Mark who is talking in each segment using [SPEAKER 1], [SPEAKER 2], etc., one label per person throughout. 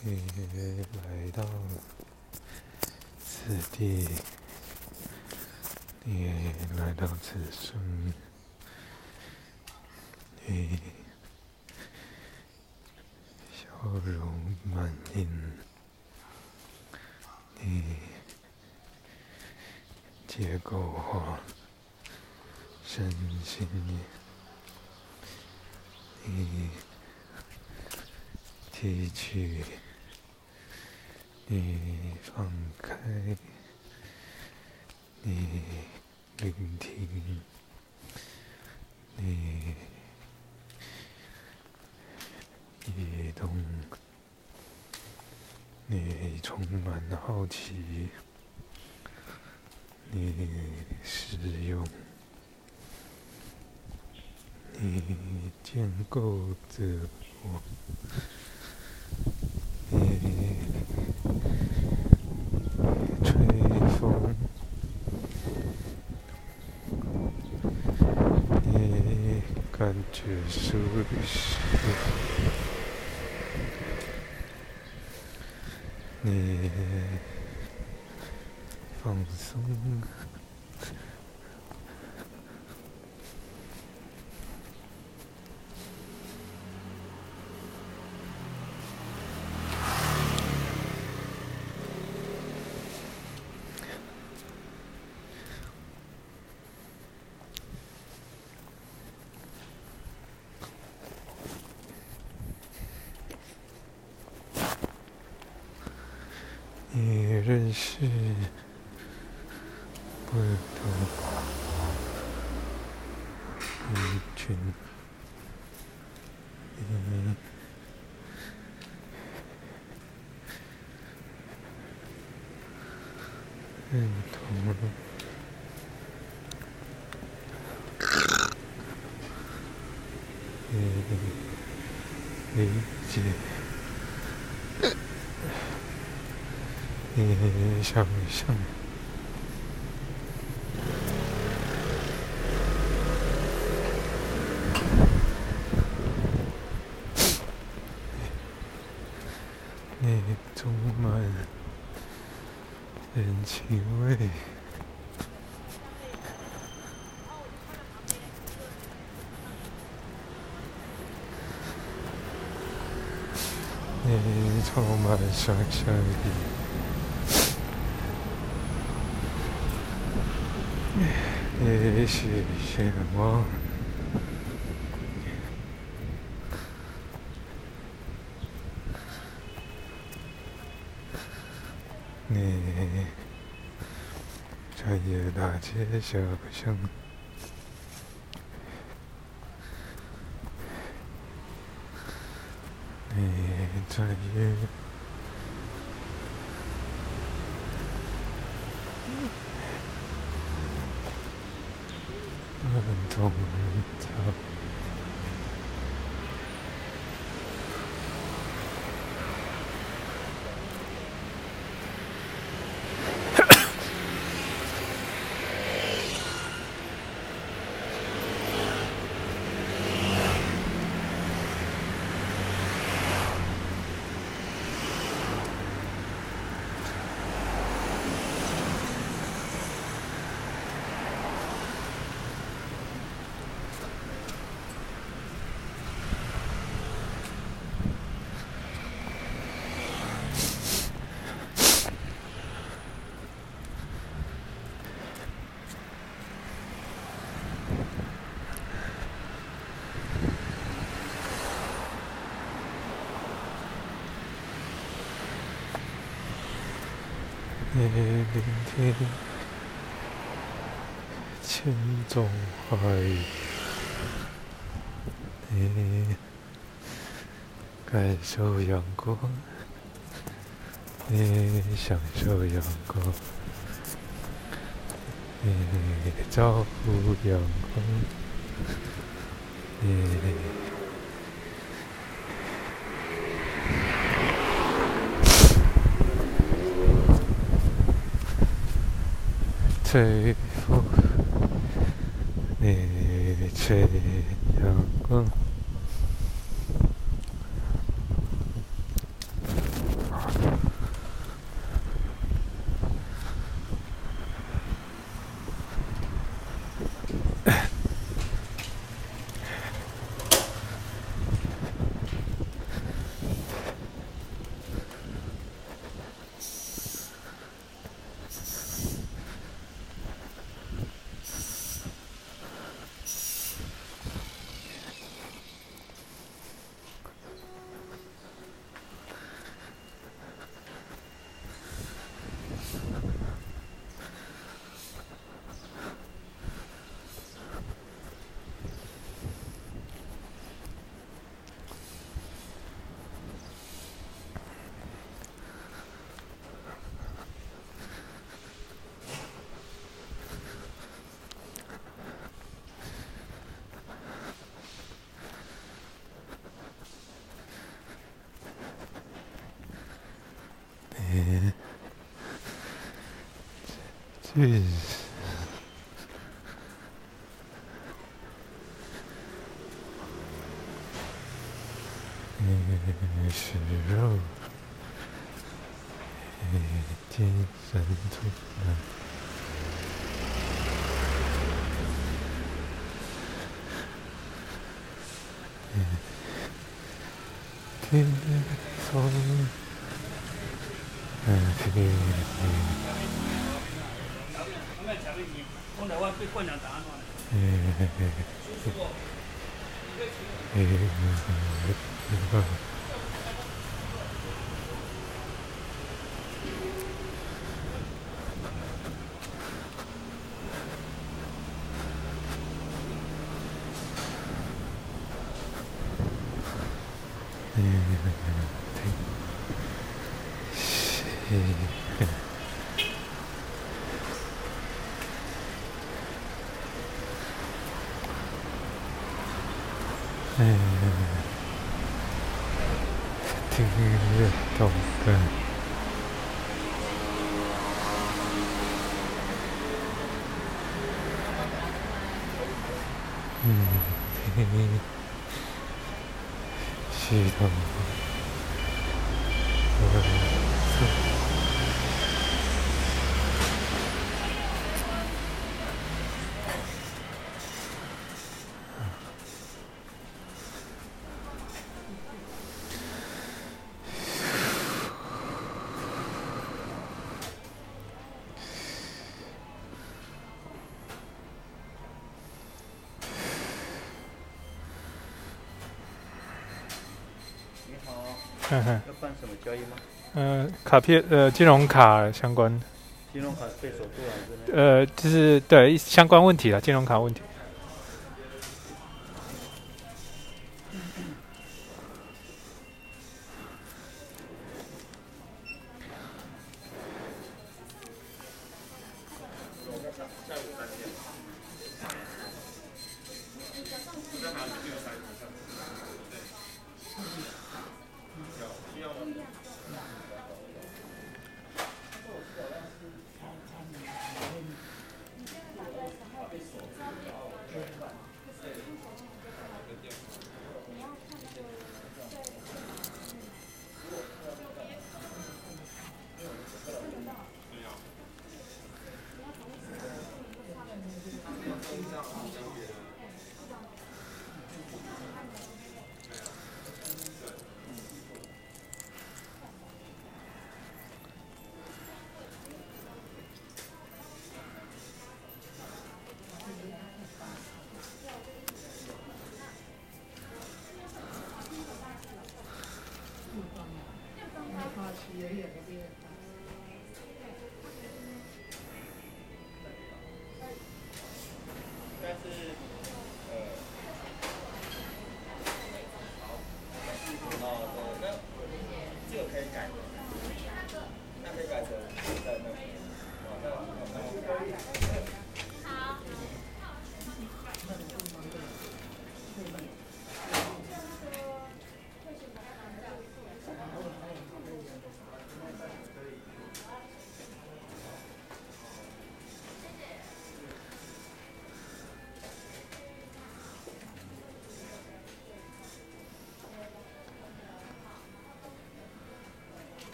[SPEAKER 1] 你来到此地，你来到此生，你笑容满面，你结构化身心，你提取。你放开，你聆听，你移动，你充满好奇，你使用，你建构着我。Peace. 你认识不同人群，你认同，你理解。你想象，你充满人情味，你充满想象力。也许希望你穿越大街小巷，你穿越。很痛很痛你聆听千种话语，你感受阳光，你享受阳光，你照顾阳光，你。c'è fu, cieco, nel cielo. 是肉，哎精神出来，哎天空，哎天。哎，听得懂的。嗯，嘿嘿， 세팅을
[SPEAKER 2] 해볼까 음, 싫어. 好，
[SPEAKER 1] 看看，
[SPEAKER 2] 要办什么交易吗？
[SPEAKER 1] 呃，卡片，呃，金融卡相关，
[SPEAKER 2] 金融卡被锁住？
[SPEAKER 1] 呃，就是对相关问题了，金融卡问题。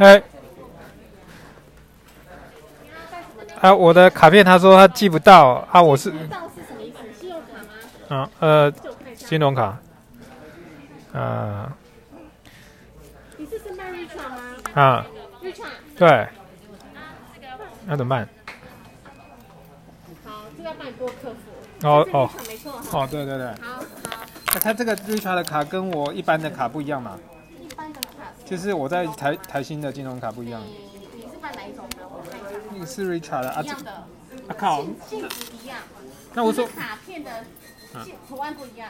[SPEAKER 3] 哎，啊，我的卡片他说他寄不到啊，我是
[SPEAKER 4] 是？
[SPEAKER 3] 啊呃。金融卡，啊
[SPEAKER 4] 你是申办 Richa 吗
[SPEAKER 3] 啊
[SPEAKER 4] ？Richa，
[SPEAKER 3] 对，那怎么办？
[SPEAKER 4] 好，这个要帮你拨客服。
[SPEAKER 3] 哦哦
[SPEAKER 4] 没错哈。
[SPEAKER 3] 哦，对对对，
[SPEAKER 4] 好好，
[SPEAKER 3] 那他这个 Richard 的卡跟我一般的卡不一样嘛，就是我在台台新的金融卡不一样，
[SPEAKER 4] 你你是办哪一种的？我看一下。
[SPEAKER 3] 那个是 Richard 的啊这
[SPEAKER 4] 一样的，
[SPEAKER 3] 啊靠，
[SPEAKER 4] 性性质一样。
[SPEAKER 3] 那我说
[SPEAKER 4] 卡片的图案不一样。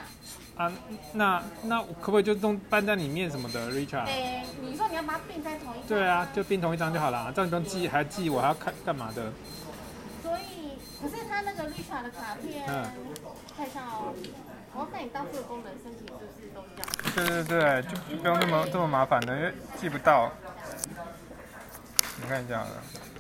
[SPEAKER 3] 啊，那那可不可以就弄办在里面什么的 Richard？
[SPEAKER 4] 对，你说你要把它并在同一张。
[SPEAKER 3] 对啊，就并同一张就好了，这样你不用寄，还记我还要看干嘛的？
[SPEAKER 4] 所以，可是他那个 Richard 的卡片，
[SPEAKER 3] 嗯
[SPEAKER 4] 看一下哦。我要看你当初的功能申请是不是都一样？
[SPEAKER 3] 对对对，就不用那么这么麻烦的，因为寄不到。你看一下的。